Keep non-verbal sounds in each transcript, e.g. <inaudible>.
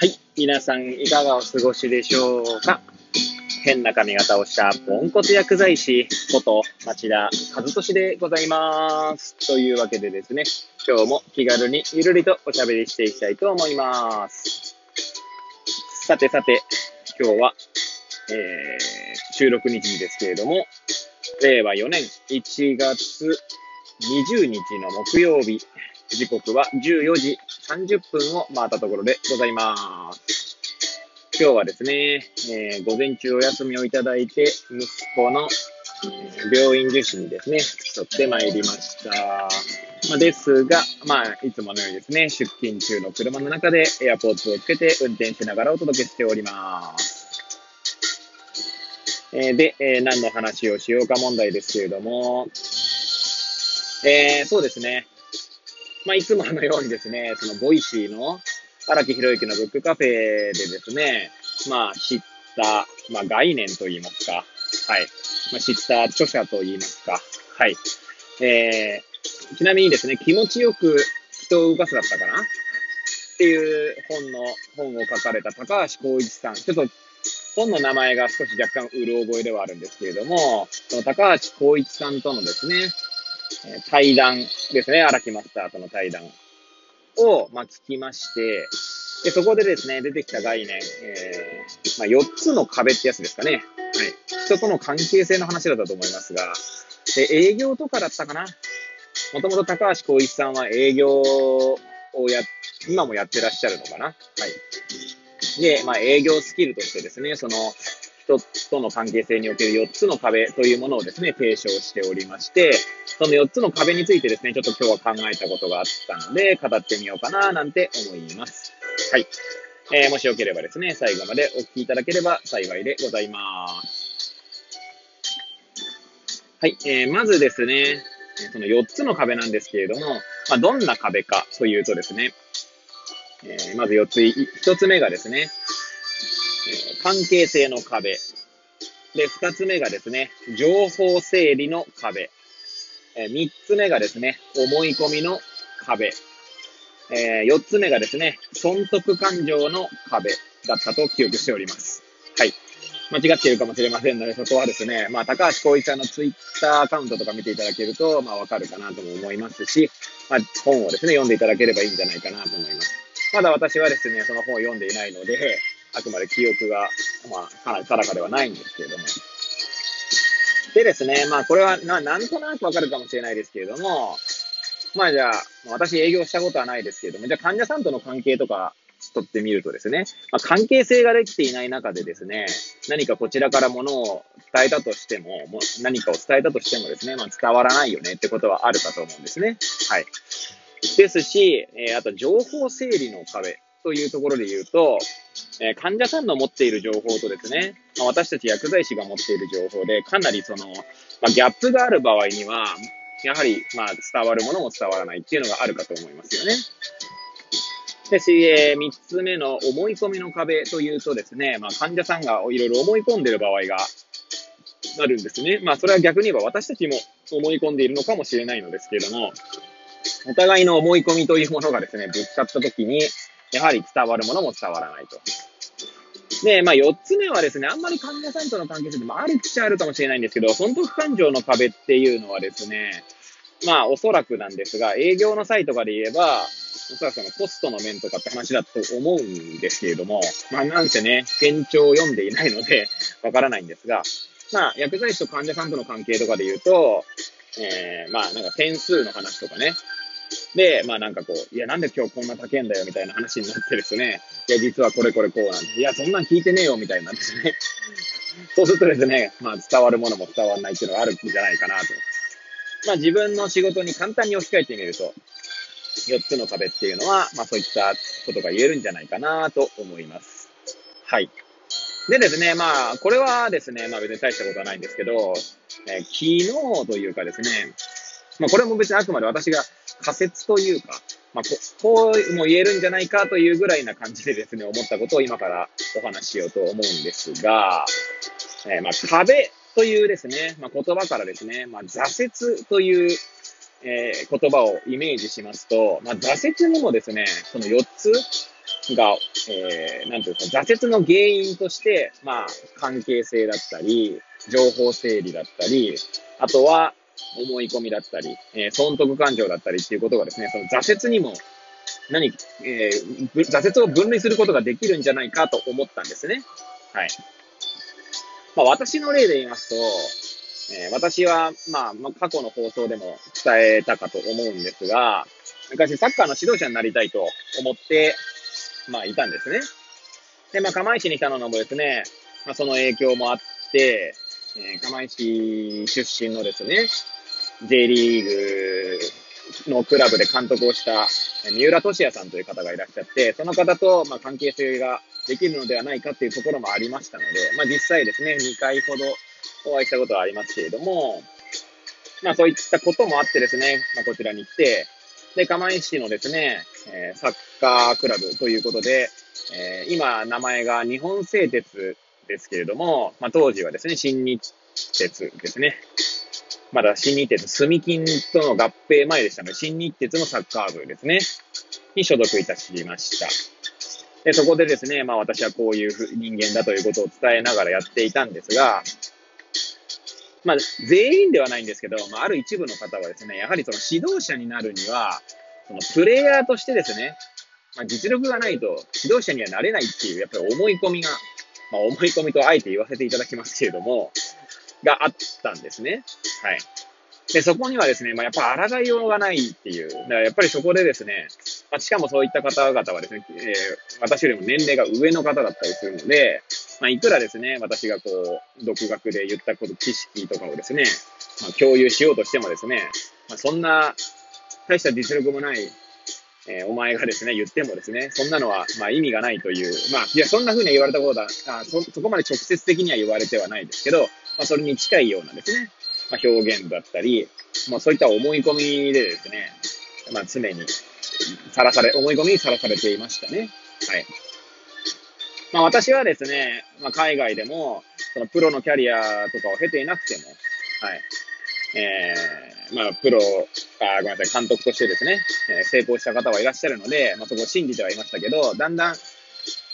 はい。皆さん、いかがお過ごしでしょうか？変な髪型をしたポンコツ薬剤師こと町田和俊でございます。というわけでですね、今日も気軽にゆるりとおしゃべりしていきたいと思います。さてさて、今日は、えー、収録日ですけれども、令和4年1月20日の木曜日、時刻は14時30分を回ったところでございます。今日はですね、えー午前中お休みをいただいて、息子のえ病院受診にですね、付き添ってまいりました。まあ、ですが、まあ、いつものようにですね、出勤中の車の中でエアポーツをつけて運転しながらお届けしております。えーで、えー何の話をしようか問題ですけれども、えーそうですね。まあ、いつものようにですね、その Voicy の荒木博行のブックカフェでですね、まあ、知った、まあ、概念といいますか、はい。まあ、知った著者といいますか、はい。えー、ちなみにですね、気持ちよく人を動かすだったかな？っていう本の、本を書かれた高橋浩一さん。ちょっと、本の名前が少し若干うる覚えではあるんですけれども、その高橋浩一さんとのですね、対談ですね、荒木マスターとの対談を、まあ、聞きまして、で、そこでですね、出てきた概念、えーまあ、4つの壁ってやつですかね。はい。人との関係性の話だったと思いますが、で、営業とかだったかな。もともと高橋光一さんは営業をや、今もやってらっしゃるのかな。はい。で、まあ、営業スキルとしてですね、その、人との関係性における4つの壁というものをですね、提唱しておりまして、その4つの壁についてですね、ちょっと今日は考えたことがあったので、語ってみようかな、なんて思います。はい。えーもしよければですね、最後までお聞きいただければ幸いでございます。はい。えーまずですね、その4つの壁なんですけれども、まあ、どんな壁かというとですね、えーまず4つ、1つ目がですね、関係性の壁。で、2つ目がですね、情報整理の壁。えー3つ目がですね、思い込みの壁。え4つ目がですね、損得感情の壁だったと記憶しております。はい。間違っているかもしれませんので、そこはですね、まあ、高橋光一さんのツイッターアカウントとか見ていただけると、まあ、わかるかなとも思いますし、まあ、本をですね、読んでいただければいいんじゃないかなと思います。まだ私はですね、その本を読んでいないので、あくまで記憶が、まあ、かなり定かではないんですけれども。でですね、まあ、これはな、なんとなくわかるかもしれないですけれども、まあじゃあ、私営業したことはないですけれども、じゃあ患者さんとの関係とか取ってみるとですね、まあ、関係性ができていない中でですね、何かこちらからものを伝えたとしても、も何かを伝えたとしてもですね、まあ、伝わらないよねってことはあるかと思うんですね。はい。ですし、えーあと情報整理の壁というところで言うと、えー患者さんの持っている情報とですね、まあ、私たち薬剤師が持っている情報で、かなりその、まあ、ギャップがある場合には、やはり、まあ、伝わるものも伝わらないっていうのがあるかと思いますよね。で、えー三つ目の思い込みの壁というとですね、まあ、患者さんがいろいろ思い込んでいる場合があるんですね。まあ、それは逆に言えば私たちも思い込んでいるのかもしれないのですけれども、お互いの思い込みというものがですね、ぶつかったときに、やはり伝わるものも伝わらないと。で、まあ、四つ目はですね、あんまり患者さんとの関係性って、まあ、るっちゃあるかもしれないんですけど、損得感情の壁っていうのはですね、まあ、おそらくなんですが、営業の際とかで言えば、おそらくそのコストの面とかって話だと思うんですけれども、まあ、なんせね、現状を読んでいないので、<laughs> わからないんですが、まあ、薬剤師と患者さんとの関係とかで言うと、えー、まあ、なんか点数の話とかね、で、まあなんかこう、いや、なんで今日こんな高いんだよみたいな話になってですね、いや、実はこれこれこうなんで、いや、そんなん聞いてねえよみたいなんですね。<laughs> そうするとですね、まあ伝わるものも伝わらないっていうのがあるんじゃないかなと。まあ自分の仕事に簡単に置き換えてみると、4つの壁っていうのは、まあそういったことが言えるんじゃないかなと思います。はい。でですね、まあ、これはですね、まあ別に大したことはないんですけど、えー昨日というかですね、まあこれも別にあくまで私が仮説というか、まあこ、こうも言えるんじゃないかというぐらいな感じでですね、思ったことを今からお話ししようと思うんですが、えーまあ壁というですね、まあ言葉からですね、まあ挫折という、えー言葉をイメージしますと、まあ挫折にもですね、その4つ、が、えー、なんていうか、挫折の原因として、まあ、関係性だったり、情報整理だったり、あとは、思い込みだったり、えー、損得感情だったりっていうことがですね、その挫折にも、何、えー、挫折を分類することができるんじゃないかと思ったんですね。はい。まあ、私の例で言いますと、えー、私は、まあ、まあ、過去の放送でも伝えたかと思うんですが、昔サッカーの指導者になりたいと思って、まあ、いたんですね。で、まあ、釜石に来たのもですね、まあ、その影響もあって、えー、釜石出身のですね、J リーグのクラブで監督をした三浦俊也さんという方がいらっしゃって、その方と、まあ、関係性ができるのではないかっていうところもありましたので、まあ、実際ですね、2回ほどお会いしたことはありますけれども、まあ、そういったこともあってですね、まあ、こちらに来て、で、釜石のですね、え、サッカークラブということで、えー、今、名前が日本製鉄ですけれども、まあ、当時はですね、新日鉄ですね。まだ新日鉄、住金との合併前でしたので、新日鉄のサッカー部ですね、に所属いたしました。で、そこでですね、まあ私はこういう人間だということを伝えながらやっていたんですが、まあ、全員ではないんですけど、まあ、ある一部の方はですね、やはりその指導者になるには、そのプレイヤーとしてですね、まあ、実力がないと指導者にはなれないっていう、やっぱり思い込みが、まあ、思い込みとあえて言わせていただきますけれども、があったんですね。はい。で、そこにはですね、まあ、やっぱ抗いようがないっていう。だからやっぱりそこでですね、まあ、しかもそういった方々はですね、えー、私よりも年齢が上の方だったりするので、まあ、いくらですね、私がこう、独学で言ったこと、知識とかをですね、まあ、共有しようとしてもですね、まあ、そんな、大した実力もない、えー、お前がですね、言ってもですね、そんなのは、まあ意味がないという、まあ、いや、そんな風に言われたことだ、あそ、そこまで直接的には言われてはないですけど、まあ、それに近いようなですね、まあ、表現だったり、まあ、そういった思い込みでですね、まあ、常にさらされ、思い込みにさらされていましたね。はい。まあ私はですね、まあ海外でも、そのプロのキャリアとかを経ていなくても、はい。えー、まあプロ、あごめんなさい、監督としてですね、え、成功した方はいらっしゃるので、まあそこを信じてはいましたけど、だんだん、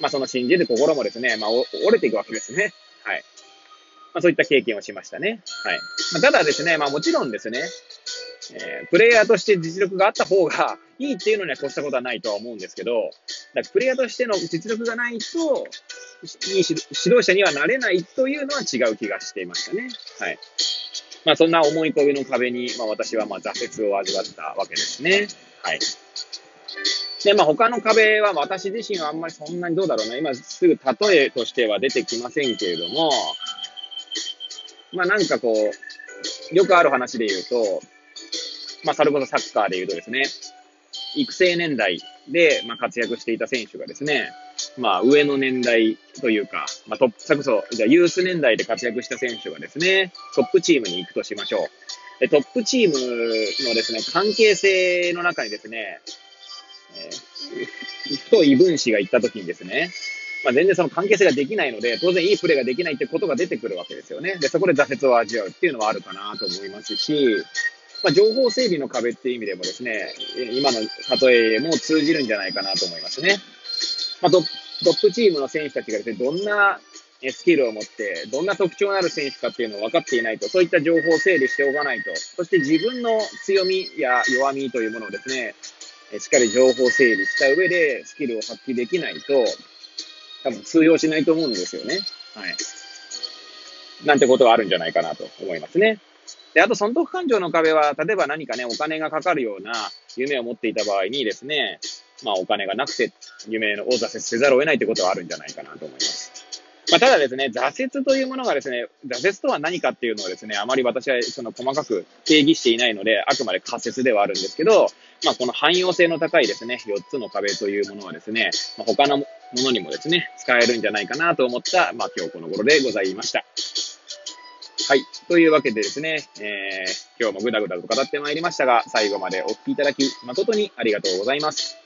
まあその信じる心もですね、まあ折れていくわけですね。はい。まあそういった経験をしましたね。はい。まあ、ただですね、まあもちろんですね、えー、プレイヤーとして実力があった方が <laughs> いいっていうのには越したことはないとは思うんですけど、だからプレイヤーとしての実力がないと、いい指導者にはなれないというのは違う気がしていましたね。はい。まあそんな思い込みの壁に、まあ私はまあ挫折を味わったわけですね。はい。で、まあ他の壁は私自身はあんまりそんなにどうだろうな、今すぐ例えとしては出てきませんけれども、まあなんかこう、よくある話で言うと、まあ、それこそサッカーで言うとですね、育成年代で、まあ、活躍していた選手がですね、まあ、上の年代というか、まあ、トップ、それこそ、じゃユース年代で活躍した選手がですね、トップチームに行くとしましょう。で、トップチームのですね、関係性の中にですね、えー、<laughs> 太い分子が行った時にですね、まあ、全然その関係性ができないので、当然いいプレーができないってことが出てくるわけですよね。で、そこで挫折を味わうっていうのはあるかなと思いますし、まあ、情報整備の壁っていう意味でもですね、今の例えも通じるんじゃないかなと思いますね。まあ、トップチームの選手たちがですね、どんなスキルを持って、どんな特徴のある選手かっていうのを分かっていないと、そういった情報を整理しておかないと、そして自分の強みや弱みというものをですね、しっかり情報整理した上でスキルを発揮できないと、多分通用しないと思うんですよね。はい。なんてことがあるんじゃないかなと思いますね。で、あと、損得感情の壁は、例えば何かね、お金がかかるような夢を持っていた場合にですね、まあ、お金がなくて、夢を挫折せざるを得ないということはあるんじゃないかなと思います。まあ、ただですね、挫折というものがですね、挫折とは何かっていうのをですね、あまり私はその細かく定義していないので、あくまで仮説ではあるんですけど、まあ、この汎用性の高いですね、4つの壁というものはですね、まあ、他のものにもですね、使えるんじゃないかなと思った、まあ、今日この頃でございました。はい。というわけでですね、えー、今日もぐだぐだと語ってまいりましたが、最後までお聞きいただき、誠にありがとうございます。